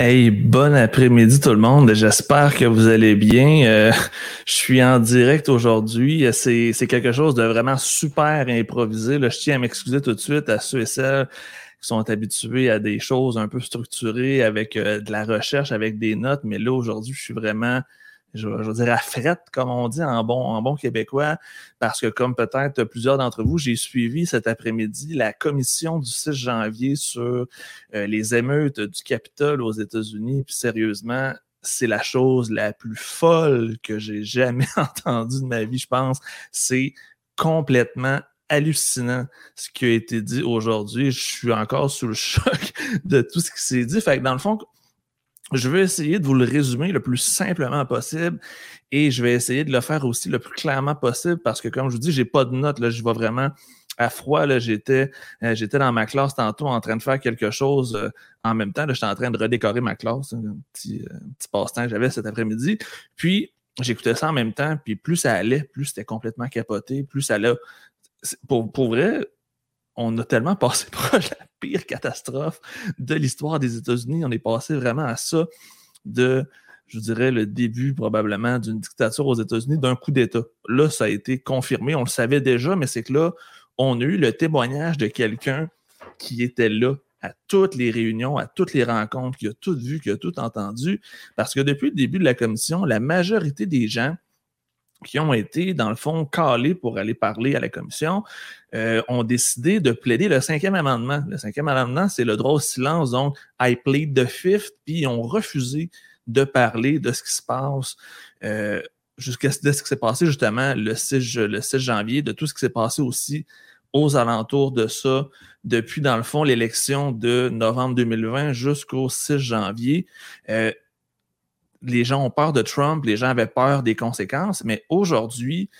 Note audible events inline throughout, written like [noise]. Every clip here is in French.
Hey, bon après-midi tout le monde. J'espère que vous allez bien. Euh, [laughs] je suis en direct aujourd'hui. C'est, quelque chose de vraiment super improvisé. Je tiens à m'excuser tout de suite à ceux et celles qui sont habitués à des choses un peu structurées avec euh, de la recherche, avec des notes. Mais là, aujourd'hui, je suis vraiment je, veux dire, à frette, comme on dit en bon, en bon québécois, parce que comme peut-être plusieurs d'entre vous, j'ai suivi cet après-midi la commission du 6 janvier sur euh, les émeutes du Capitole aux États-Unis. Puis sérieusement, c'est la chose la plus folle que j'ai jamais [laughs] entendue de ma vie, je pense. C'est complètement hallucinant ce qui a été dit aujourd'hui. Je suis encore sous le choc [laughs] de tout ce qui s'est dit. Fait que dans le fond, je vais essayer de vous le résumer le plus simplement possible et je vais essayer de le faire aussi le plus clairement possible parce que, comme je vous dis, j'ai pas de notes. Là, je vais vraiment à froid. Là, j'étais, euh, j'étais dans ma classe tantôt en train de faire quelque chose euh, en même temps. Là, j'étais en train de redécorer ma classe, un petit, euh, petit passe-temps que j'avais cet après-midi. Puis, j'écoutais ça en même temps. Puis, plus ça allait, plus c'était complètement capoté, plus ça allait. Pour, pour vrai, on a tellement [laughs] passé proche de la pire catastrophe de l'histoire des États-Unis. On est passé vraiment à ça de, je dirais, le début probablement d'une dictature aux États-Unis, d'un coup d'État. Là, ça a été confirmé. On le savait déjà, mais c'est que là, on a eu le témoignage de quelqu'un qui était là à toutes les réunions, à toutes les rencontres, qui a tout vu, qui a tout entendu. Parce que depuis le début de la commission, la majorité des gens qui ont été, dans le fond, calés pour aller parler à la commission, euh, ont décidé de plaider le cinquième amendement. Le cinquième amendement, c'est le droit au silence, donc I plead the fifth, puis ils ont refusé de parler de ce qui se passe euh, jusqu'à ce qui s'est passé justement le 6, le 6 janvier, de tout ce qui s'est passé aussi aux alentours de ça depuis, dans le fond, l'élection de novembre 2020 jusqu'au 6 janvier. Euh, les gens ont peur de Trump, les gens avaient peur des conséquences, mais aujourd'hui,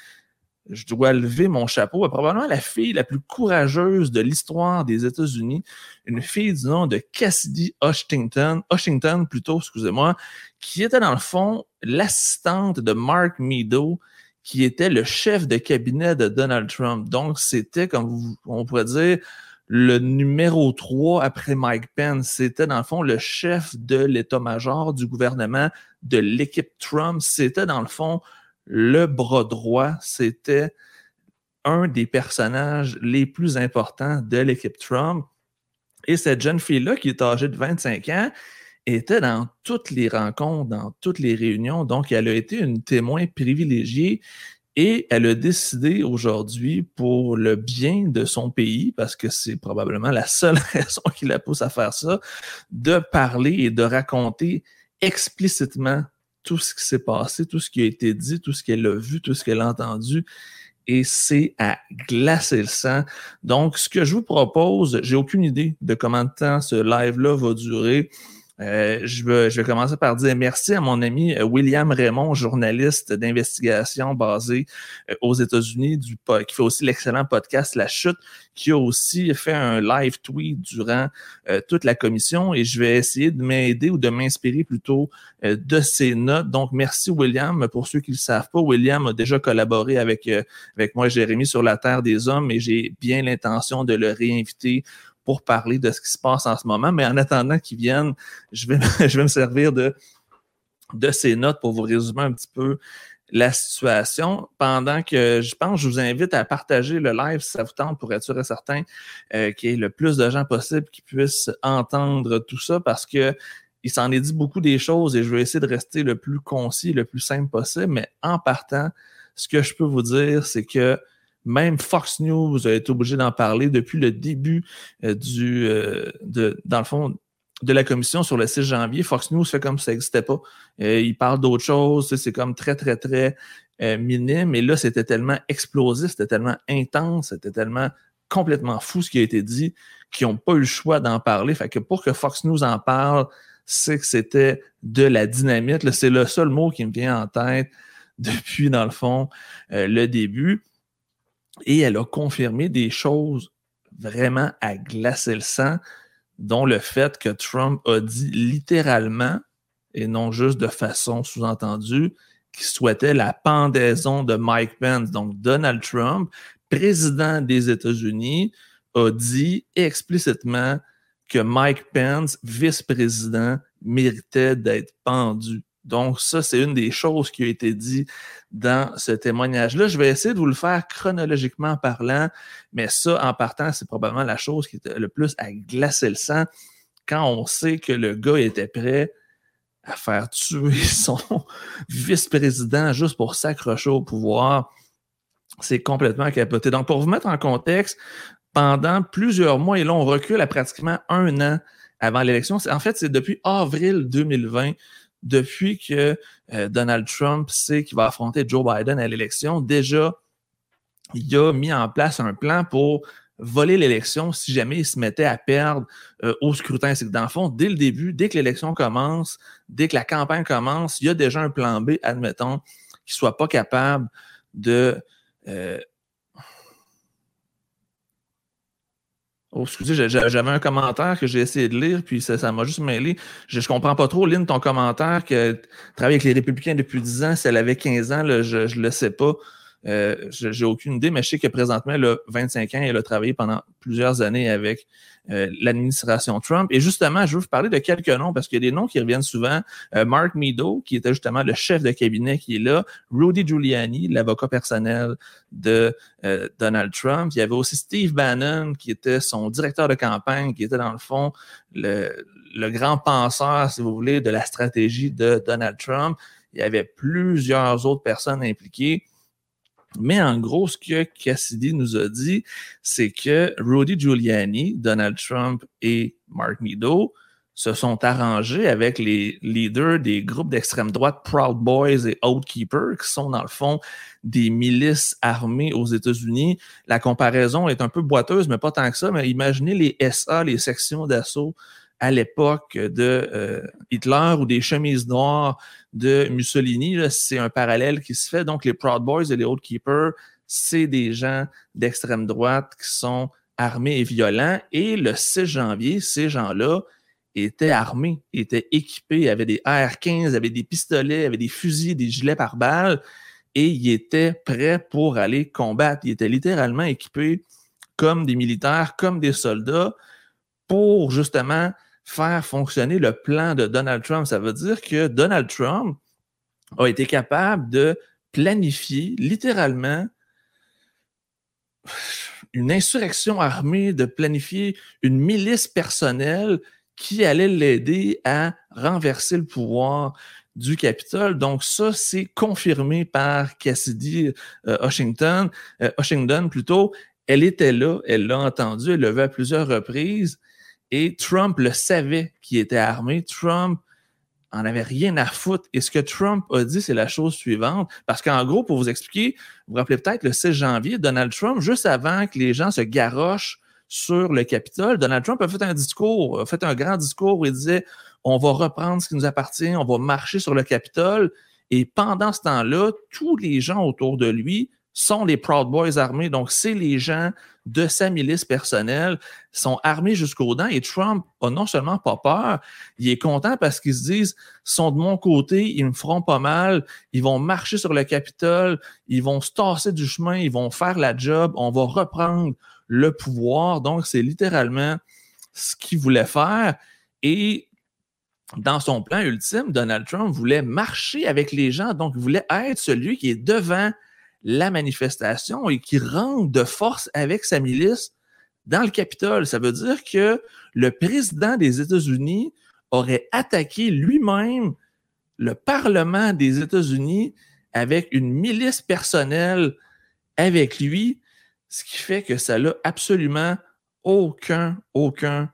je dois lever mon chapeau à probablement la fille la plus courageuse de l'histoire des États-Unis, une fille du nom de Cassidy Washington, Washington plutôt, excusez-moi, qui était dans le fond l'assistante de Mark Meadow, qui était le chef de cabinet de Donald Trump. Donc, c'était, comme on pourrait dire, le numéro 3 après Mike Pence, c'était dans le fond le chef de l'état-major du gouvernement de l'équipe Trump. C'était dans le fond le bras droit. C'était un des personnages les plus importants de l'équipe Trump. Et cette jeune fille-là, qui est âgée de 25 ans, était dans toutes les rencontres, dans toutes les réunions. Donc, elle a été une témoin privilégiée et elle a décidé aujourd'hui, pour le bien de son pays, parce que c'est probablement la seule [laughs] raison qui la pousse à faire ça, de parler et de raconter explicitement tout ce qui s'est passé, tout ce qui a été dit, tout ce qu'elle a vu, tout ce qu'elle a entendu. Et c'est à glacer le sang. Donc, ce que je vous propose, j'ai aucune idée de combien de temps ce live-là va durer. Euh, je, vais, je vais commencer par dire merci à mon ami euh, William Raymond, journaliste d'investigation basé euh, aux États-Unis, qui fait aussi l'excellent podcast La Chute, qui a aussi fait un live tweet durant toute la commission et je vais essayer de m'aider ou de m'inspirer plutôt de ses notes. Donc, merci William. Pour ceux qui ne le savent pas, William a déjà collaboré avec, avec moi Jérémy sur la Terre des Hommes et j'ai bien l'intention de le réinviter pour parler de ce qui se passe en ce moment. Mais en attendant qu'ils viennent, je vais, [laughs] je vais me servir de, de ces notes pour vous résumer un petit peu la situation. Pendant que je pense, je vous invite à partager le live si ça vous tente pour être sûr et certain euh, qu'il y ait le plus de gens possible qui puissent entendre tout ça parce que il s'en est dit beaucoup des choses et je vais essayer de rester le plus concis, le plus simple possible. Mais en partant, ce que je peux vous dire, c'est que même Fox News a été obligé d'en parler depuis le début euh, du, euh, de, dans le fond, de la commission sur le 6 janvier. Fox News fait comme si ça n'existait pas. Euh, il parle d'autres choses. C'est comme très, très, très minime. Et là, c'était tellement explosif, c'était tellement intense, c'était tellement complètement fou ce qui a été dit qu'ils n'ont pas eu le choix d'en parler. Fait que pour que Fox News en parle, c'est que c'était de la dynamite. C'est le seul mot qui me vient en tête [laughs] depuis, dans le fond, le début. Et elle a confirmé des choses vraiment à glacer le sang, dont le fait que Trump a dit littéralement, et non juste de façon sous-entendue, qu'il souhaitait la pendaison de Mike Pence. Donc Donald Trump, président des États-Unis, a dit explicitement que Mike Pence, vice-président, méritait d'être pendu. Donc, ça, c'est une des choses qui a été dit dans ce témoignage-là. Je vais essayer de vous le faire chronologiquement parlant, mais ça, en partant, c'est probablement la chose qui était le plus à glacer le sang quand on sait que le gars était prêt à faire tuer [laughs] son vice-président juste pour s'accrocher au pouvoir. C'est complètement capoté. Donc, pour vous mettre en contexte, pendant plusieurs mois, et là, on recule à pratiquement un an avant l'élection. En fait, c'est depuis avril 2020, depuis que euh, Donald Trump sait qu'il va affronter Joe Biden à l'élection. Déjà, il a mis en place un plan pour voler l'élection si jamais il se mettait à perdre euh, au scrutin. C'est que dans le fond, dès le début, dès que l'élection commence, dès que la campagne commence, il y a déjà un plan B, admettons, qu'il soit pas capable de euh, Oh, excusez, j'avais un commentaire que j'ai essayé de lire, puis ça m'a juste mêlé. Je, ne comprends pas trop, Lynn, ton commentaire, que travaille avec les Républicains depuis 10 ans, si elle avait 15 ans, je ne le sais pas. Euh, j'ai aucune idée, mais je sais que présentement, elle a 25 ans, elle a travaillé pendant plusieurs années avec euh, l'administration Trump. Et justement, je veux vous parler de quelques noms parce qu'il y a des noms qui reviennent souvent. Euh, Mark Meadow, qui était justement le chef de cabinet qui est là. Rudy Giuliani, l'avocat personnel de euh, Donald Trump. Il y avait aussi Steve Bannon, qui était son directeur de campagne, qui était dans le fond le, le grand penseur, si vous voulez, de la stratégie de Donald Trump. Il y avait plusieurs autres personnes impliquées. Mais en gros, ce que Cassidy nous a dit, c'est que Rudy Giuliani, Donald Trump et Mark Meadows se sont arrangés avec les leaders des groupes d'extrême droite Proud Boys et Outkeeper, qui sont dans le fond des milices armées aux États-Unis. La comparaison est un peu boiteuse, mais pas tant que ça. Mais imaginez les SA, les sections d'assaut à l'époque de euh, Hitler ou des chemises noires de Mussolini. C'est un parallèle qui se fait. Donc, les Proud Boys et les Old Keepers, c'est des gens d'extrême droite qui sont armés et violents. Et le 6 janvier, ces gens-là étaient armés, étaient équipés, avaient des AR-15, avaient des pistolets, avaient des fusils, des gilets par balles, et ils étaient prêts pour aller combattre. Ils étaient littéralement équipés comme des militaires, comme des soldats, pour justement faire fonctionner le plan de Donald Trump. Ça veut dire que Donald Trump a été capable de planifier littéralement une insurrection armée, de planifier une milice personnelle qui allait l'aider à renverser le pouvoir du Capitole. Donc ça, c'est confirmé par Cassidy euh, Washington, euh, Washington plutôt. Elle était là, elle l'a entendu, elle l'a vu à plusieurs reprises. Et Trump le savait qu'il était armé. Trump en avait rien à foutre. Et ce que Trump a dit, c'est la chose suivante. Parce qu'en gros, pour vous expliquer, vous vous rappelez peut-être le 6 janvier, Donald Trump, juste avant que les gens se garochent sur le Capitole, Donald Trump a fait un discours, a fait un grand discours où il disait on va reprendre ce qui nous appartient, on va marcher sur le Capitole. Et pendant ce temps-là, tous les gens autour de lui sont les Proud Boys armés. Donc, c'est les gens de sa milice personnelle, sont armés jusqu'aux dents et Trump a non seulement pas peur, il est content parce qu'ils se disent, sont de mon côté, ils me feront pas mal, ils vont marcher sur le Capitole, ils vont se tasser du chemin, ils vont faire la job, on va reprendre le pouvoir. Donc, c'est littéralement ce qu'il voulait faire. Et dans son plan ultime, Donald Trump voulait marcher avec les gens, donc il voulait être celui qui est devant la manifestation et qui rentre de force avec sa milice dans le Capitole. Ça veut dire que le président des États-Unis aurait attaqué lui-même le Parlement des États-Unis avec une milice personnelle avec lui, ce qui fait que ça n'a absolument aucun, aucun,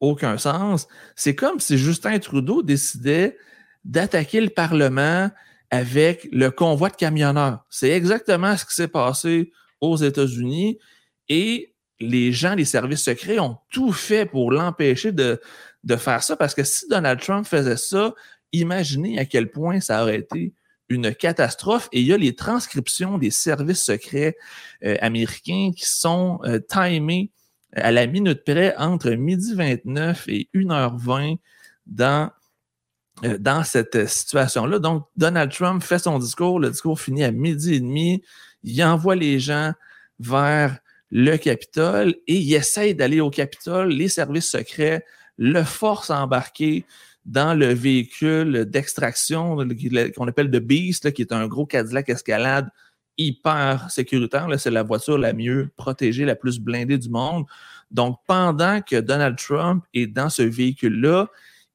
aucun sens. C'est comme si Justin Trudeau décidait d'attaquer le Parlement avec le convoi de camionneurs. C'est exactement ce qui s'est passé aux États-Unis et les gens des services secrets ont tout fait pour l'empêcher de, de faire ça parce que si Donald Trump faisait ça, imaginez à quel point ça aurait été une catastrophe. Et il y a les transcriptions des services secrets euh, américains qui sont euh, timés à la minute près entre midi 29 et 1h20 dans dans cette situation-là. Donc, Donald Trump fait son discours, le discours finit à midi et demi, il envoie les gens vers le Capitole et il essaye d'aller au Capitole. Les services secrets le force à embarquer dans le véhicule d'extraction qu'on appelle The Beast, qui est un gros Cadillac Escalade hyper sécuritaire. C'est la voiture la mieux protégée, la plus blindée du monde. Donc, pendant que Donald Trump est dans ce véhicule-là,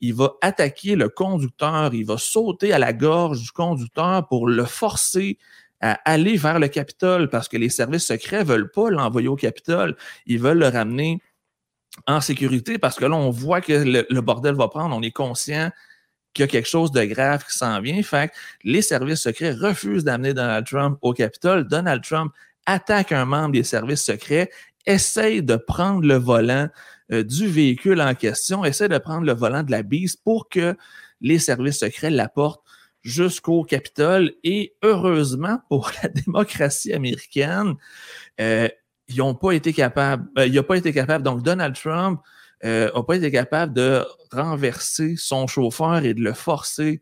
il va attaquer le conducteur, il va sauter à la gorge du conducteur pour le forcer à aller vers le Capitole parce que les services secrets ne veulent pas l'envoyer au Capitole. Ils veulent le ramener en sécurité parce que là, on voit que le, bordel va prendre. On est conscient qu'il y a quelque chose de grave qui s'en vient. Fait les services secrets refusent d'amener Donald Trump au Capitole. Donald Trump attaque un membre des services secrets, essaye de prendre le volant euh, du véhicule en question, essaie de prendre le volant de la bise pour que les services secrets l'apportent jusqu'au Capitole. Et heureusement pour la [laughs] démocratie américaine, euh, ils n'ont pas été capables, euh, il n'a pas été capable, donc Donald Trump n'a pas été capable de renverser son chauffeur et de le forcer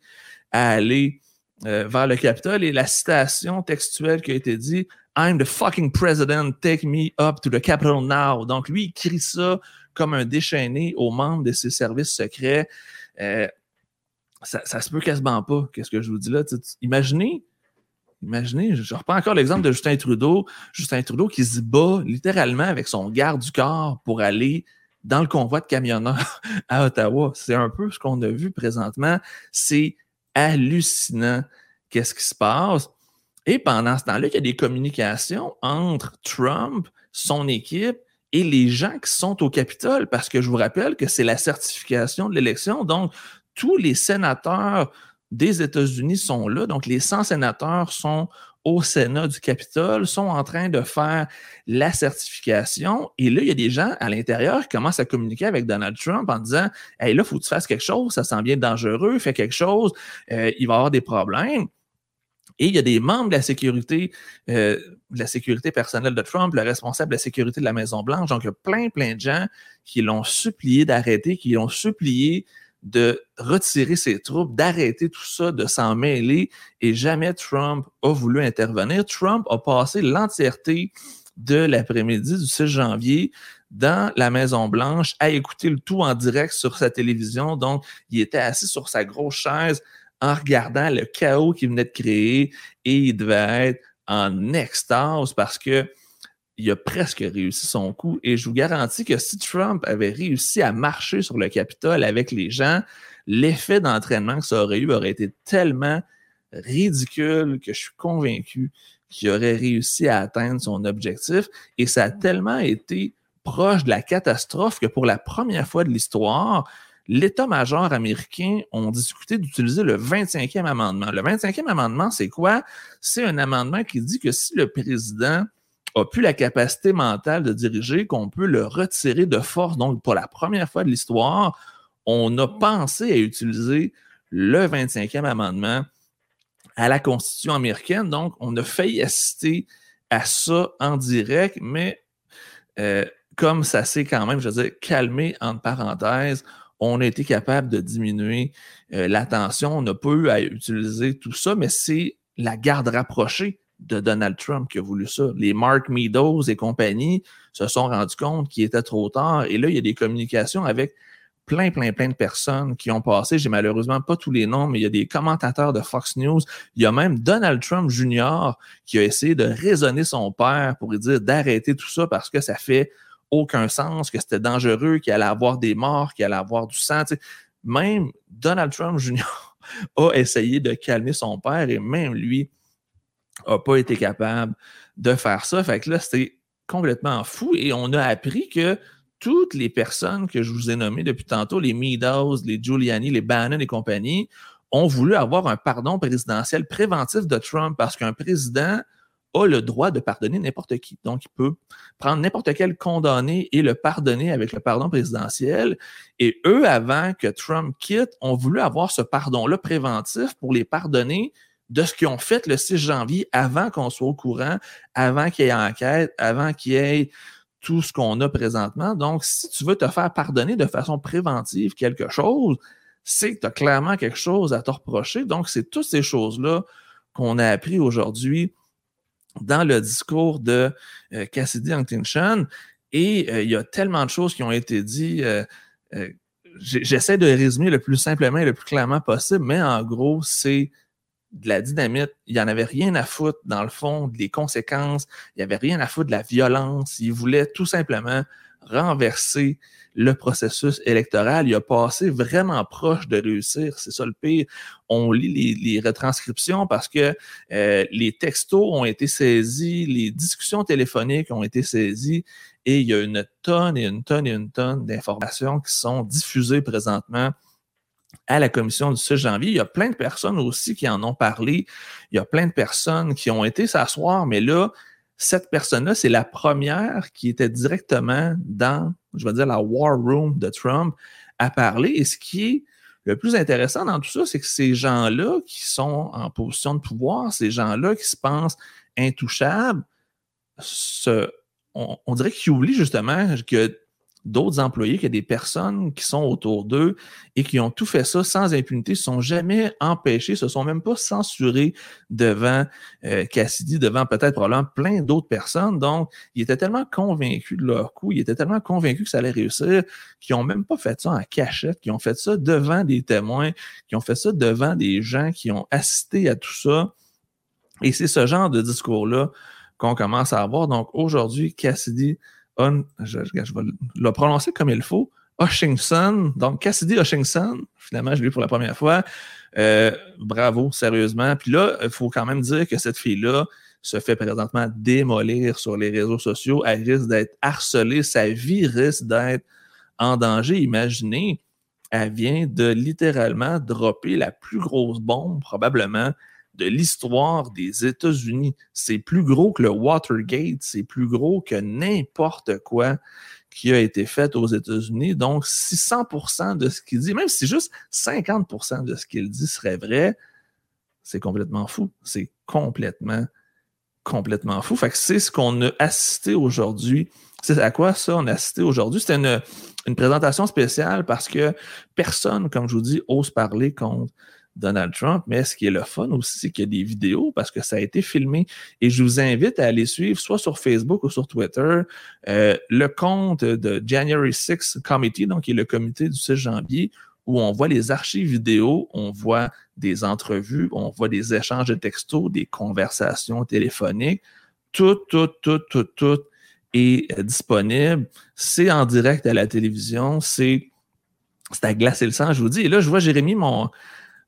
à aller vers le Capitole. Et la citation textuelle qui a été dit, I'm the fucking president, take me up to the Capitol now. Donc lui, il crie ça comme un déchaîné aux membres de ses services secrets. Euh, ça, ça se peut quasiment pas, qu'est-ce que je vous dis là. imaginez, imaginez, je reprends encore l'exemple de Justin Trudeau. Justin Trudeau qui se bat littéralement avec son garde du corps pour aller dans le convoi de camionneurs [laughs] à Ottawa. C'est un peu ce qu'on a vu présentement. C'est hallucinant qu'est-ce qui se passe. Et pendant ce temps-là, il y a des communications entre Trump, son équipe et les gens qui sont au Capitole, parce que je vous rappelle que c'est la certification de l'élection. Donc, tous les sénateurs des États-Unis sont là. Donc, les 100 sénateurs sont au Sénat du Capitole, sont en train de faire la certification. Et là, il y a des gens à l'intérieur qui commencent à communiquer avec Donald Trump en disant Hey, là, il faut que tu fasses quelque chose, ça sent bien dangereux, fais quelque chose, euh, il va y avoir des problèmes. Et il y a des membres de la sécurité, euh, la sécurité personnelle de Trump, le responsable de la sécurité de la Maison-Blanche. Donc, il y a plein, plein de gens qui l'ont supplié d'arrêter, qui l'ont supplié de retirer ses troupes, d'arrêter tout ça, de s'en mêler. Et jamais Trump a voulu intervenir. Trump a passé l'entièreté de l'après-midi du 6 janvier dans la Maison-Blanche à écouter le tout en direct sur sa télévision. Donc, il était assis sur sa grosse chaise en regardant le chaos qui venait de créer et il devait être en extase parce que il a presque réussi son coup. Et je vous garantis que si Trump avait réussi à marcher sur le Capitole avec les gens, l'effet d'entraînement que ça aurait eu aurait été tellement ridicule que je suis convaincu qu'il aurait réussi à atteindre son objectif. Et ça a tellement été proche de la catastrophe que pour la première fois de l'histoire, l'état-major américain ont discuté d'utiliser le 25e amendement. Le 25e amendement, c'est quoi? C'est un amendement qui dit que si le président a plus la capacité mentale de diriger, qu'on peut le retirer de force. Donc, pour la première fois de l'histoire, on a pensé à utiliser le 25e amendement à la Constitution américaine. Donc, on a failli assister à ça en direct, mais euh, comme ça s'est quand même, je veux dire, calmé entre parenthèses, on a été capable de diminuer euh, la tension. On n'a pas eu à utiliser tout ça, mais c'est la garde rapprochée de Donald Trump qui a voulu ça. Les Mark Meadows et compagnie se sont rendus compte qu'il était trop tard. Et là, il y a des communications avec plein, plein, plein de personnes qui ont passé. J'ai malheureusement pas tous les noms, mais il y a des commentateurs de Fox News. Il y a même Donald Trump Jr. qui a essayé de raisonner son père pour lui dire d'arrêter tout ça parce que ça fait aucun sens, que c'était dangereux, qu'il allait avoir des morts, qu'il allait avoir du sang. Même Donald Trump [laughs] Jr. a essayé de calmer son père et même lui n'a pas été capable de faire ça. Fait que là, c'était complètement fou et on a appris que toutes les personnes que je vous ai nommées depuis tantôt, les Meadows, les Giuliani, les Bannon et compagnie, ont voulu avoir un pardon présidentiel préventif de Trump parce qu'un président a le droit de pardonner n'importe qui. Donc, il peut prendre n'importe quel condamné et le pardonner avec le pardon présidentiel. Et eux, avant que Trump quitte, ont voulu avoir ce pardon-là préventif pour les pardonner de ce qu'ils ont fait le 6 janvier avant qu'on soit au courant, avant qu'il y ait enquête, avant qu'il y ait tout ce qu'on a présentement. Donc, si tu veux te faire pardonner de façon préventive quelque chose, c'est que tu as clairement quelque chose à te reprocher. Donc, c'est toutes ces choses-là qu'on a appris aujourd'hui dans le discours de euh, Cassidy Huntington. Et euh, il y a tellement de choses qui ont été dites. Euh, j'essaie de résumer le plus simplement et le plus clairement possible, mais en gros, c'est de la dynamite. Il n'y en avait rien à foutre, dans le fond, des conséquences. Il n'y avait rien à foutre de la violence. Il voulait tout simplement renverser le processus électoral. Il a passé vraiment proche de réussir. C'est ça le pire. On lit les, retranscriptions parce que euh, les textos ont été saisis, les discussions téléphoniques ont été saisies et il y a une tonne et une tonne et une tonne d'informations qui sont diffusées présentement à la commission du 6 janvier. Il y a plein de personnes aussi qui en ont parlé. Il y a plein de personnes qui ont été s'asseoir, mais là, cette personne-là, c'est la première qui était directement dans, je vais dire, la war room de Trump à parler. Et ce qui est le plus intéressant dans tout ça, c'est que ces gens-là qui sont en position de pouvoir, ces gens-là qui se pensent intouchables, on, dirait qu'ils oublient justement que d'autres employés, qu'il y a des personnes qui sont autour d'eux et qui ont tout fait ça sans impunité, se sont jamais empêchés, se sont même pas censurés devant euh, Cassidy, devant peut-être probablement plein d'autres personnes. Donc, ils étaient tellement convaincus de leur coup, ils étaient tellement convaincus que ça allait réussir, qu'ils ont même pas fait ça en cachette, qu'ils ont fait ça devant des témoins, qu'ils ont fait ça devant des gens qui ont assisté à tout ça. Et c'est ce genre de discours-là qu'on commence à avoir. Donc, aujourd'hui, Cassidy je, vais le prononcer comme il faut, Hutchinson, donc Cassidy Hutchinson, finalement, je l'ai pour la première fois. Euh, bravo, sérieusement. Puis là, il faut quand même dire que cette fille-là se fait présentement démolir sur les réseaux sociaux. Elle risque d'être harcelée, sa vie risque d'être en danger. Imaginez, elle vient de littéralement dropper la plus grosse bombe, probablement, de l'histoire des États-Unis. C'est plus gros que le Watergate, c'est plus gros que n'importe quoi qui a été fait aux États-Unis. Donc, si 100% de ce qu'il dit, même si juste 50% de ce qu'il dit serait vrai, c'est complètement fou. C'est complètement, complètement fou. Fait que c'est ce qu'on a assisté aujourd'hui. C'est à quoi ça on a assisté aujourd'hui? C'était une, une présentation spéciale parce que personne, comme je vous dis, ose parler contre Donald Trump, mais ce qui est le fun aussi, c'est qu'il y a des vidéos parce que ça a été filmé. Et je vous invite à aller suivre, soit sur Facebook ou sur Twitter, euh, le compte de January 6 Committee, donc qui est le comité du 6 janvier, où on voit les archives vidéo, on voit des entrevues, on voit des échanges de textos, des conversations téléphoniques. Tout, tout, tout, tout, tout est euh, disponible. C'est en direct à la télévision. C'est c'est à glacer le sang, je vous dis. Et là, je vois Jérémy, mon,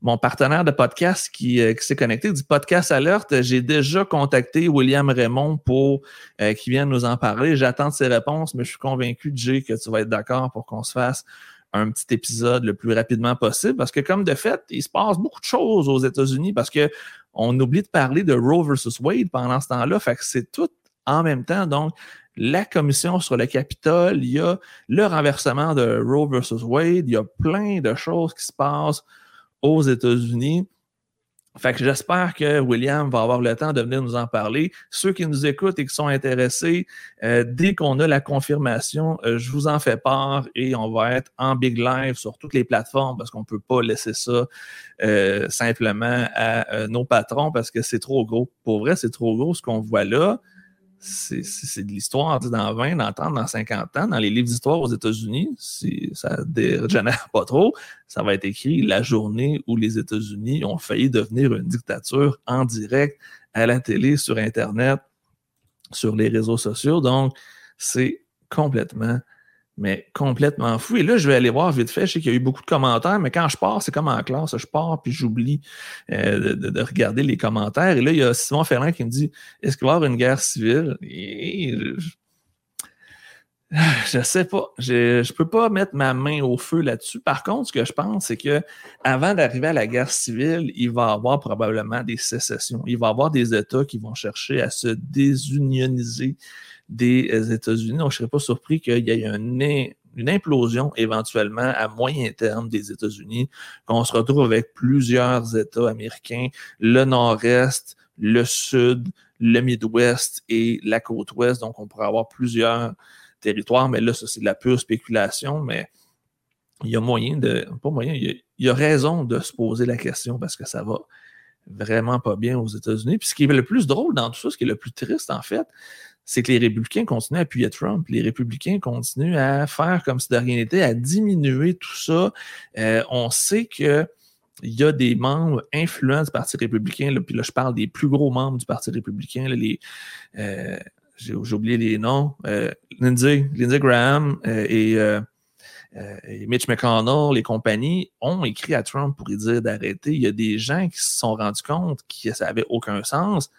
mon partenaire de podcast euh, qui, s'est connecté du podcast Alert. J'ai déjà contacté William Raymond pour euh, qu'il vienne nous en parler. J'attends ses réponses, mais je suis convaincu, Jay, que tu vas être d'accord pour qu'on se fasse un petit épisode le plus rapidement possible parce que comme de fait, il se passe beaucoup de choses aux États-Unis parce que on oublie de parler de Roe versus Wade pendant ce temps-là. Fait que c'est tout en même temps. Donc, la commission sur le Capitole, il y a le renversement de Roe versus Wade, il y a plein de choses qui se passent aux États-Unis. Fait que j'espère que William va avoir le temps de venir nous en parler. Ceux qui nous écoutent et qui sont intéressés, euh, dès qu'on a la confirmation, euh, je vous en fais part et on va être en big live sur toutes les plateformes parce qu'on peut pas laisser ça euh, simplement à nos patrons parce que c'est trop gros. Pour vrai, c'est trop gros ce qu'on voit là c'est de l'histoire dans 20, dans 30, dans 50 ans. Dans les livres d'histoire aux États-Unis, si ça ne dégénère pas trop, ça va être écrit la journée où les États-Unis ont failli devenir une dictature en direct à la télé, sur Internet, sur les réseaux sociaux. Donc, c'est complètement mais complètement fou. Et là, je vais aller voir vite fait. Je sais qu'il y a eu beaucoup de commentaires, mais quand je pars, c'est comme en classe. Je pars puis j'oublie euh, de, regarder les commentaires. Et là, il y a Simon Ferrand qui me dit Est-ce qu'il va y avoir une guerre civile je, [sighs] ne sais pas. Je ne peux pas mettre ma main au feu là-dessus. Par contre, ce que je pense, c'est que avant d'arriver à la guerre civile, il va y avoir probablement des sécessions. Il va y avoir des États qui vont chercher à se désunioniser des euh, États-Unis. Donc, je ne serais pas surpris qu'il y ait une implosion éventuellement à moyen terme des États-Unis, qu'on se retrouve avec plusieurs États américains, le nord-est, le sud, le Midwest et la côte ouest. Donc, on pourrait avoir plusieurs territoires, mais là, ça, c'est de la pure spéculation, mais il y a moyen de, pas moyen, il y a raison de se poser la question parce que ça va vraiment pas bien aux États-Unis. Puis ce qui est le plus drôle dans tout ça, ce qui est le plus triste, en fait, c'est que les républicains continuent à appuyer Trump. Les républicains continuent à faire comme si de rien n'était, à diminuer tout ça. Euh, on sait que il y a des membres influents du Parti républicain, là, puis là, je parle des plus gros membres du Parti républicain, les, euh, j'ai, oublié les noms, euh, Lindsey, Lindsey Graham et, et, Mitch McConnell, les compagnies, ont écrit à Trump pour lui dire d'arrêter. Il y a des gens qui se sont rendus compte que ça n'avait aucun sens,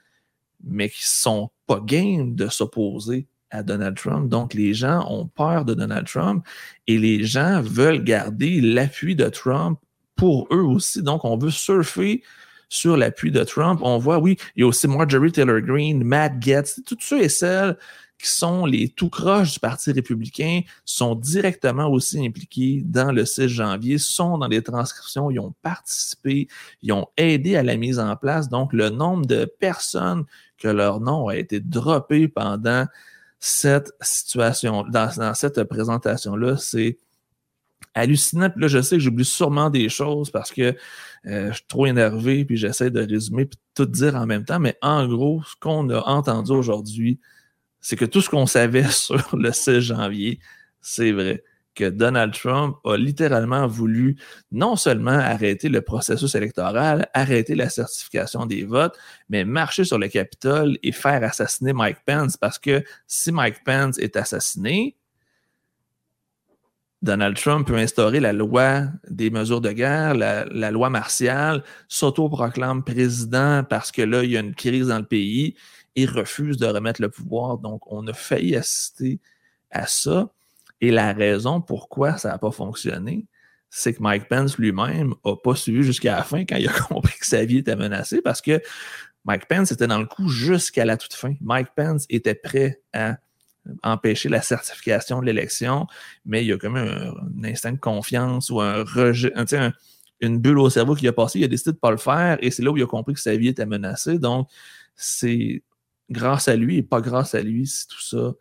mais qui sont pas game de s'opposer à Donald Trump. Donc, les gens ont peur de Donald Trump et les gens veulent garder l'appui de Trump pour eux aussi. Donc, on veut surfer sur l'appui de Trump. On voit, oui, il y a aussi Marjorie Taylor Greene, Matt Getz, tous ceux et celles qui sont les tout croches du Parti républicain, sont directement aussi impliqués dans le 6 janvier, sont dans les transcriptions, ils ont participé, ils ont aidé à la mise en place. Donc, le nombre de personnes que leur nom a été droppé pendant cette situation, dans, cette présentation-là, c'est hallucinant. Puis là, je sais que j'oublie sûrement des choses parce que euh, je suis trop énervé, puis j'essaie de résumer puis tout dire en même temps. Mais en gros, ce qu'on a entendu aujourd'hui, c'est que tout ce qu'on savait [laughs] sur le 16 janvier, c'est vrai que Donald Trump a littéralement voulu non seulement arrêter le processus électoral, arrêter la certification des votes, mais marcher sur le Capitole et faire assassiner Mike Pence parce que si Mike Pence est assassiné, Donald Trump peut instaurer la loi des mesures de guerre, la, loi martiale, s'auto-proclame président parce que là, il y a une crise dans le pays et refuse de remettre le pouvoir. Donc, on a failli assister à ça. Et la raison pourquoi ça n'a pas fonctionné, c'est que Mike Pence lui-même n'a pas suivi jusqu'à la fin quand il a [laughs] compris que sa vie était menacée parce que Mike Pence était dans le coup jusqu'à la toute fin. Mike Pence était prêt à empêcher la certification de l'élection, mais il y a comme un, un instinct de confiance ou un rejet, une bulle au cerveau qui a passé, il a décidé de ne pas le faire et c'est là où il a compris que sa vie était menacée. Donc, c'est grâce à lui et pas grâce à lui si tout ça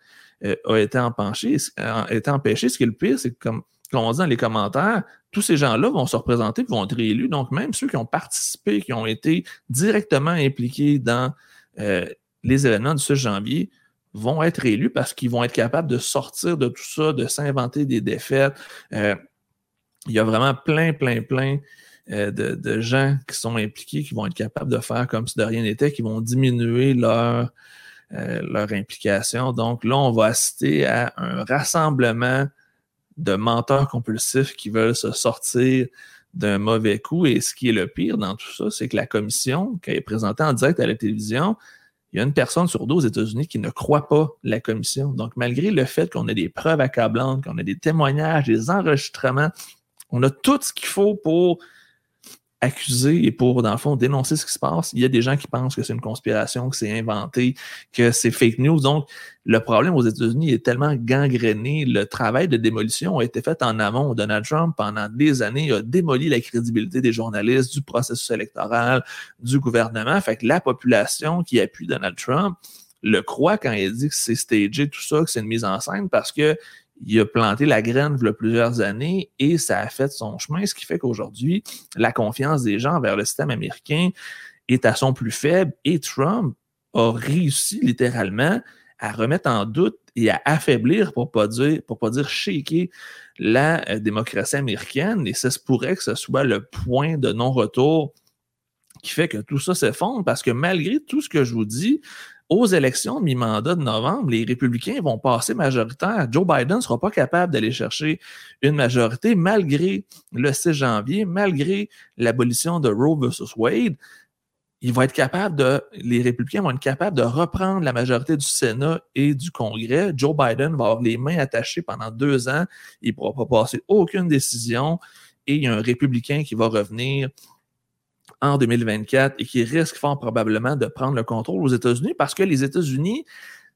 euh, a été empêché. A été empêché. Ce qui est le pire, c'est que, comme, on dit dans les commentaires, tous ces gens-là vont se représenter vont être réélus. Donc, même ceux qui ont participé, qui ont été directement impliqués dans euh, les événements du 6 janvier, vont être élus parce qu'ils vont être capables de sortir de tout ça, de s'inventer des défaites. Euh, il y a vraiment plein, plein, plein de, de, gens qui sont impliqués, qui vont être capables de faire comme si de rien n'était, qui vont diminuer leur, euh, leur implication. Donc là, on va assister à un rassemblement de menteurs compulsifs qui veulent se sortir d'un mauvais coup. Et ce qui est le pire dans tout ça, c'est que la commission, qui est présentée en direct à la télévision, il y a une personne sur deux aux États-Unis qui ne croit pas la commission. Donc, malgré le fait qu'on ait des preuves accablantes, qu'on ait des témoignages, des enregistrements, on a tout ce qu'il faut pour accuser et pour, dans le fond, dénoncer ce qui se passe. Il y a des gens qui pensent que c'est une conspiration, que c'est inventé, que c'est fake news. Donc, le problème aux États-Unis est tellement gangréné. Le travail de démolition a été fait en amont. Donald Trump, pendant des années, a démoli la crédibilité des journalistes, du processus électoral, du gouvernement. Fait que la population qui appuie Donald Trump le croit quand il dit que c'est stagé, tout ça, que c'est une mise en scène parce que il a planté la graine il y a plusieurs années et ça a fait son chemin, ce qui fait qu'aujourd'hui, la confiance des gens vers le système américain est à son plus faible et Trump a réussi littéralement à remettre en doute et à affaiblir, pour pas dire, pas dire shaker, la euh, démocratie américaine. Et ça se pourrait que ce soit le point de non-retour qui fait que tout ça s'effondre parce que malgré tout ce que je vous dis, aux élections de mi-mandat de novembre, les républicains vont passer majoritaire. Joe Biden ne sera pas capable d'aller chercher une majorité malgré le 6 janvier, malgré l'abolition de Roe versus Wade. Il va être capable de, les républicains vont être capables de reprendre la majorité du Sénat et du Congrès. Joe Biden va avoir les mains attachées pendant deux ans. Il ne pourra pas passer aucune décision et il y a un républicain qui va revenir en 2024 et qui risque fort probablement de prendre le contrôle aux États-Unis parce que les États-Unis,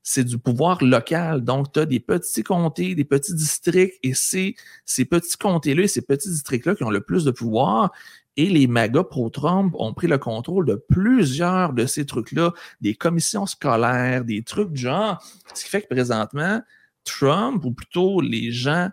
c'est du pouvoir local. Donc, tu as des petits comtés, des petits districts, et c'est ces petits comtés-là et ces petits districts-là qui ont le plus de pouvoir. Et les MAGA pro-Trump ont pris le contrôle de plusieurs de ces trucs-là, des commissions scolaires, des trucs du genre. Ce qui fait que présentement, Trump, ou plutôt les gens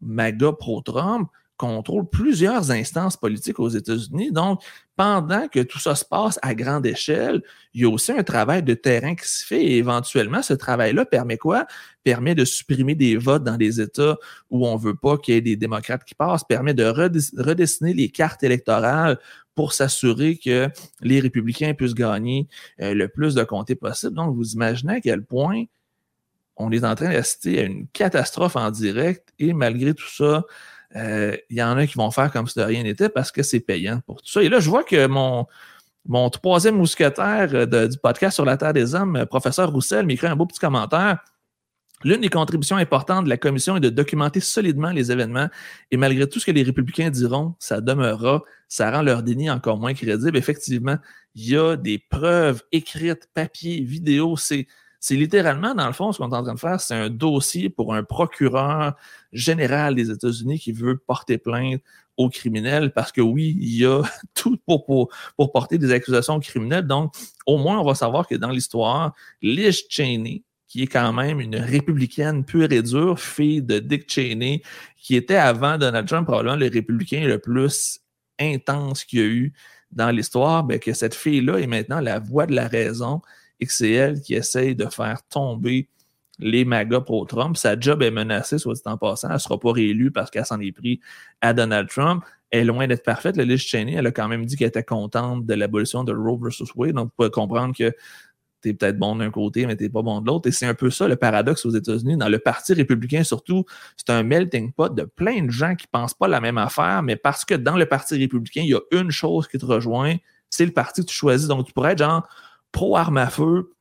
MAGA pro-Trump, contrôle plusieurs instances politiques aux États-Unis. Donc, pendant que tout ça se passe à grande échelle, il y a aussi un travail de terrain qui se fait et éventuellement, ce travail-là permet quoi? Permet de supprimer des votes dans des États où on veut pas qu'il y ait des démocrates qui passent, permet de redessiner les cartes électorales pour s'assurer que les républicains puissent gagner euh, le plus de comtés possible. Donc, vous imaginez à quel point on est en train d'assister à une catastrophe en direct et malgré tout ça, il y en a qui vont faire comme si de rien n'était parce que c'est payant pour tout ça. Et là, je vois que mon, mon troisième mousquetaire euh, du podcast sur la Terre des Hommes, euh, professeur Roussel, m'écrit un beau petit commentaire. L'une des contributions importantes de la commission est de documenter solidement les événements et malgré tout ce que les républicains diront, ça demeurera, ça rend leur déni encore moins crédible. Effectivement, il y a des preuves écrites, papier, vidéo, c'est c'est littéralement, dans le fond, ce qu'on est en train de faire, c'est un dossier pour un procureur général des États-Unis qui veut porter plainte aux criminels parce que oui, il y a [laughs] tout pour, porter des accusations criminelles. Donc, au moins, on va savoir que dans l'histoire, Liz Cheney, qui est quand même une républicaine pure et dure, fille de Dick Cheney, qui était avant Donald Trump probablement le républicain le plus intense qu'il y a eu dans l'histoire, ben, que cette fille-là est maintenant la voix de la raison elle qui essaye de faire tomber les magas pro-Trump. Sa job est menacée, soit dit en passant. Elle ne sera pas réélue parce qu'elle s'en est pris à Donald Trump. Elle est loin d'être parfaite. La liste Cheney, elle a quand même dit qu'elle était contente de l'abolition de Roe versus Wade. Donc, vous pouvez comprendre que tu es peut-être bon d'un côté, mais tu pas bon de l'autre. Et c'est un peu ça le paradoxe aux États-Unis. Dans le Parti républicain, surtout, c'est un melting pot de plein de gens qui ne pensent pas la même affaire, mais parce que dans le Parti républicain, il y a une chose qui te rejoint, c'est le parti que tu choisis. Donc, tu pourrais être genre pro-arme à feu,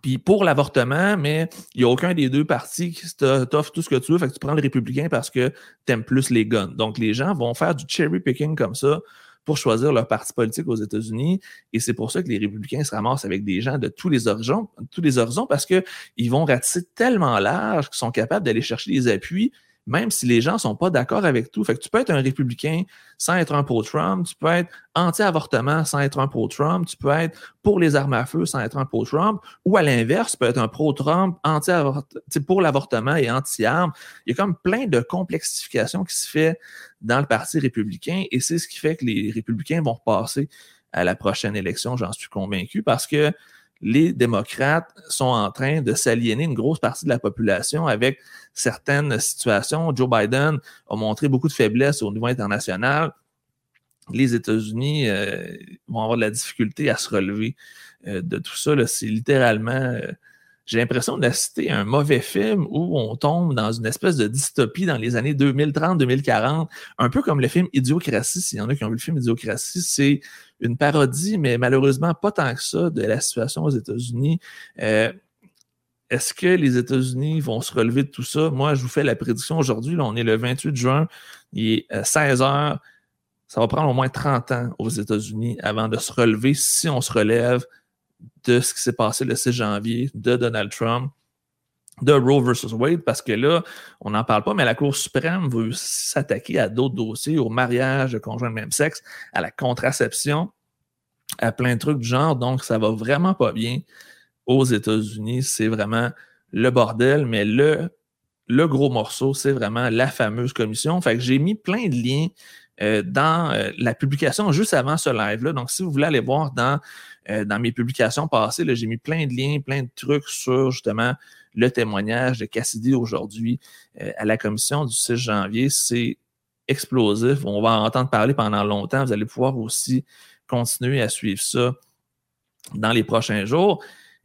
puis pour l'avortement, mais il n'y a aucun des deux partis qui t'offre tout ce que tu veux, fait que tu prends le républicain parce que tu aimes plus les guns. Donc les gens vont faire du cherry picking comme ça pour choisir leur parti politique aux États-Unis. Et c'est pour ça que les républicains se ramassent avec des gens de tous les horizons, tous les horizons parce qu'ils vont ratisser tellement large qu'ils sont capables d'aller chercher des appuis même si les gens sont pas d'accord avec tout. Fait que tu peux être un républicain sans être un pro-Trump, tu peux être anti-avortement sans être un pro-Trump, tu peux être pour les armes à feu sans être un pro-Trump, ou à l'inverse, tu peux être un pro-Trump, anti pour l'avortement et anti-armes. Il y a comme plein de complexification qui se fait dans le Parti républicain, et c'est ce qui fait que les républicains vont repasser à la prochaine élection, j'en suis convaincu, parce que les démocrates sont en train de s'aliéner une grosse partie de la population avec certaines situations. Joe Biden a montré beaucoup de faiblesse au niveau international. Les États-Unis euh, vont avoir de la difficulté à se relever euh, de tout ça. C'est littéralement euh, j'ai l'impression d'assister à un mauvais film où on tombe dans une espèce de dystopie dans les années 2030-2040, un peu comme le film Idiocratie. S'il y en a qui ont vu le film Idiocratie, c'est une parodie, mais malheureusement pas tant que ça de la situation aux États-Unis. Euh, est-ce que les États-Unis vont se relever de tout ça? Moi, je vous fais la prédiction aujourd'hui. On est le 28 juin, il est 16 euh, heures. Ça va prendre au moins 30 ans aux États-Unis avant de se relever si on se relève de ce qui s'est passé le 6 janvier, de Donald Trump, de Roe versus Wade, parce que là, on n'en parle pas, mais la Cour suprême veut s'attaquer à d'autres dossiers, au mariage de conjoints de même sexe, à la contraception, à plein de trucs du genre. Donc, ça va vraiment pas bien aux États-Unis. C'est vraiment le bordel, mais le, le gros morceau, c'est vraiment la fameuse commission. Fait que j'ai mis plein de liens euh, dans euh, la publication juste avant ce live-là. Donc, si vous voulez aller voir dans euh, dans mes publications passées, j'ai mis plein de liens, plein de trucs sur justement le témoignage de Cassidy aujourd'hui euh, à la commission du 6 janvier. C'est explosif. On va en entendre parler pendant longtemps. Vous allez pouvoir aussi continuer à suivre ça dans les prochains jours.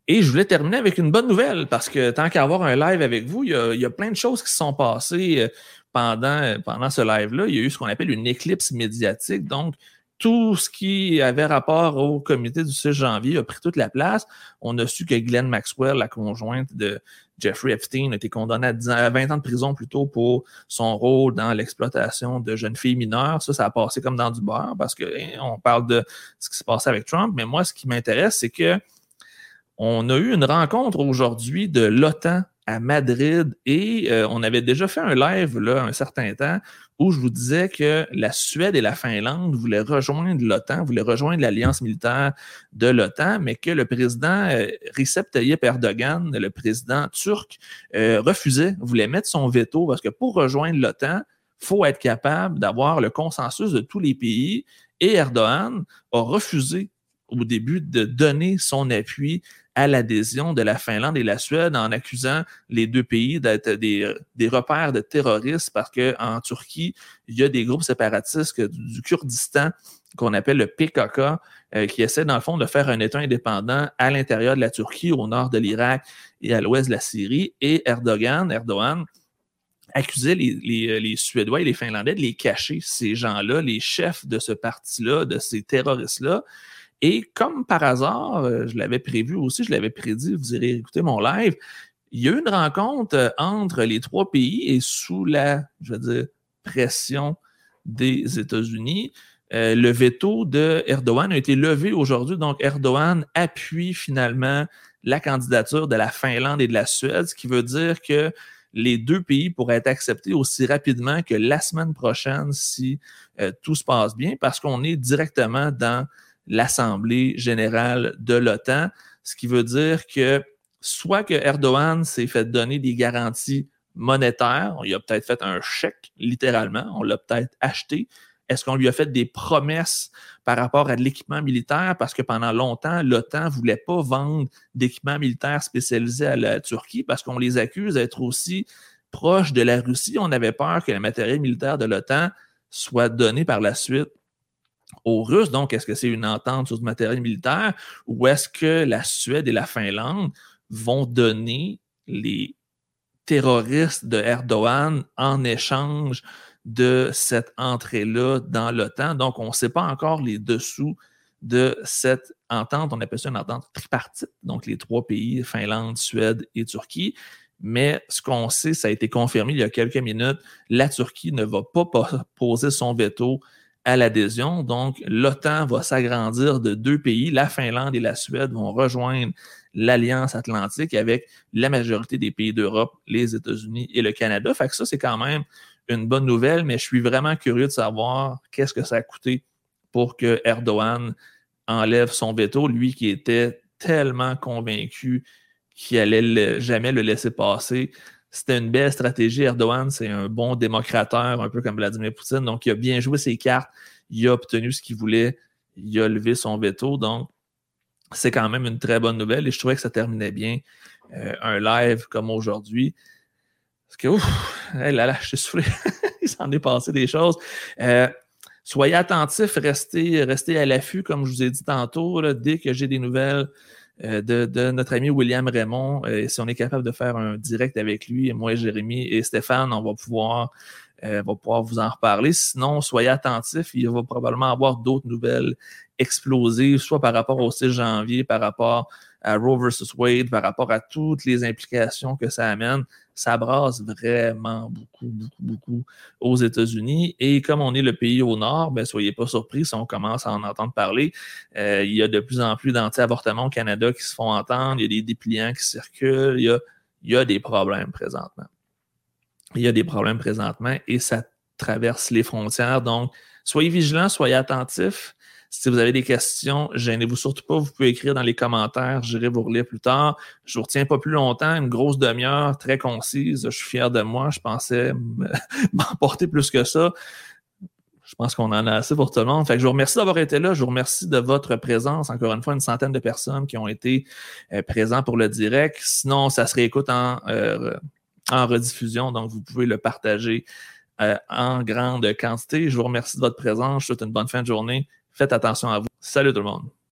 Et je voulais terminer avec une bonne nouvelle parce que tant qu'à avoir un live avec vous, il y, a, plein de choses qui se sont passées euh, pendant, pendant ce live-là. Il y a eu ce qu'on appelle une éclipse médiatique. Donc, tout ce qui avait rapport au comité du 6 janvier a pris toute la place. On a su que Glenn Maxwell, la conjointe de Jeffrey Epstein, a été condamnée à, 20 ans de prison plutôt pour son rôle dans l'exploitation de jeunes filles mineures. Ça, ça a passé comme dans du beurre parce que hein, on parle de ce qui s'est passé avec Trump. Mais moi, ce qui m'intéresse, c'est que on a eu une rencontre aujourd'hui de l'OTAN à Madrid et euh, on avait déjà fait un live là un certain temps où je vous disais que la Suède et la Finlande voulaient rejoindre l'OTAN, voulaient rejoindre l'alliance militaire de l'OTAN, mais que le président euh, Recep Tayyip Erdogan, le président turc, euh, refusait, voulait mettre son veto parce que pour rejoindre l'OTAN, faut être capable d'avoir le consensus de tous les pays. Et Erdogan a refusé au début de donner son appui à l'adhésion de la Finlande et la Suède en accusant les deux pays d'être des, des, repères de terroristes parce qu'en Turquie, il y a des groupes séparatistes du Kurdistan qu'on appelle le PKK euh, qui essaie dans le fond de faire un État indépendant à l'intérieur de la Turquie, au nord de l'Irak et à l'ouest de la Syrie. Et Erdogan, Erdogan accusait les, les, les, Suédois et les Finlandais de les cacher, ces gens-là, les chefs de ce parti-là, de ces terroristes-là. Et comme par hasard, euh, je l'avais prévu aussi, je l'avais prédit, vous irez écouter mon live, il y a eu une rencontre euh, entre les trois pays et sous la, je veux dire, pression des États-Unis. Euh, le veto de Erdogan a été levé aujourd'hui. Donc, Erdogan appuie finalement la candidature de la Finlande et de la Suède, ce qui veut dire que les deux pays pourraient être acceptés aussi rapidement que la semaine prochaine si tout se passe bien, parce qu'on est directement dans l'Assemblée générale de l'OTAN, ce qui veut dire que soit que Erdogan s'est fait donner des garanties monétaires, il a peut-être fait un chèque, littéralement, on l'a peut-être acheté. Est-ce qu'on lui a fait des promesses par rapport à de l'équipement militaire? Parce que pendant longtemps, l'OTAN ne voulait pas vendre d'équipement militaire spécialisé à la Turquie parce qu'on les accuse d'être aussi proches de la Russie. On avait peur que le matériel militaire de l'OTAN soit donné par la suite aux Russes. Donc, est-ce que c'est une entente sur du matériel militaire ou est-ce que la Suède et la Finlande vont donner les terroristes de Erdogan en échange de cette entrée-là dans l'OTAN? Donc, on ne sait pas encore les dessous de cette entente. On appelle ça une entente tripartite, donc les trois pays, Finlande, Suède et Turquie. Mais ce qu'on sait, ça a été confirmé il y a quelques minutes, la Turquie ne va pas poser son veto à l'adhésion. Donc, l'OTAN va s'agrandir de deux pays. La Finlande et la Suède vont rejoindre l'Alliance atlantique avec la majorité des pays d'Europe, les États-Unis et le Canada. Fait que ça, c'est quand même une bonne nouvelle, mais je suis vraiment curieux de savoir qu'est-ce que ça a coûté pour que Erdogan enlève son veto, lui qui était tellement convaincu qu'il allait jamais le laisser passer c'était une belle stratégie. Erdogan, c'est un bon démocrateur, un peu comme Vladimir Poutine. Donc, il a bien joué ses cartes. Il a obtenu ce qu'il voulait. Il a levé son veto. Donc, c'est quand même une très bonne nouvelle. Et je trouvais que ça terminait bien euh, un live comme aujourd'hui. Parce que, ouf, là, là, je suis soufflé. [laughs] il s'en est passé des choses. Euh, soyez attentifs, restez, restez à l'affût, comme je vous ai dit tantôt. dès que j'ai des nouvelles, euh, de, notre ami William Raymond. Euh, si on est capable de faire un direct avec lui, et moi, Jérémy et Stéphane, on va pouvoir, euh, va pouvoir vous en reparler. Sinon, soyez attentifs, il va probablement avoir d'autres nouvelles explosives, soit par rapport au 6 janvier, par rapport à Roe versus Wade, par rapport à toutes les implications que ça amène ça brasse vraiment beaucoup, beaucoup, beaucoup aux États-Unis. Et comme on est le pays au nord, ben, soyez pas surpris si on commence à en entendre parler. Euh, il y a de plus en plus d'anti-avortements au Canada qui se font entendre, il y a des dépliants qui circulent, il y a, il y a des problèmes présentement. Il y a des problèmes présentement et ça traverse les frontières. Donc, soyez vigilants, soyez attentifs. Si vous avez des questions, gênez-vous surtout pas. Vous pouvez écrire dans les commentaires. J'irai vous relire plus tard. Je vous retiens pas plus longtemps. Une grosse demi-heure, très concise. Je suis fier de moi. Je pensais [laughs] m'emporter plus que ça. Je pense qu'on en a assez pour tout le monde. Je vous remercie d'avoir été là. Je vous remercie de votre présence. Encore une fois, une centaine de personnes qui ont été euh, présents pour le direct. Sinon, ça se réécoute en, euh, rediffusion. Donc, vous pouvez le partager euh, en grande quantité. Je vous remercie de votre présence. Je vous souhaite une bonne fin de journée. Faites attention à vous. Salut tout le monde.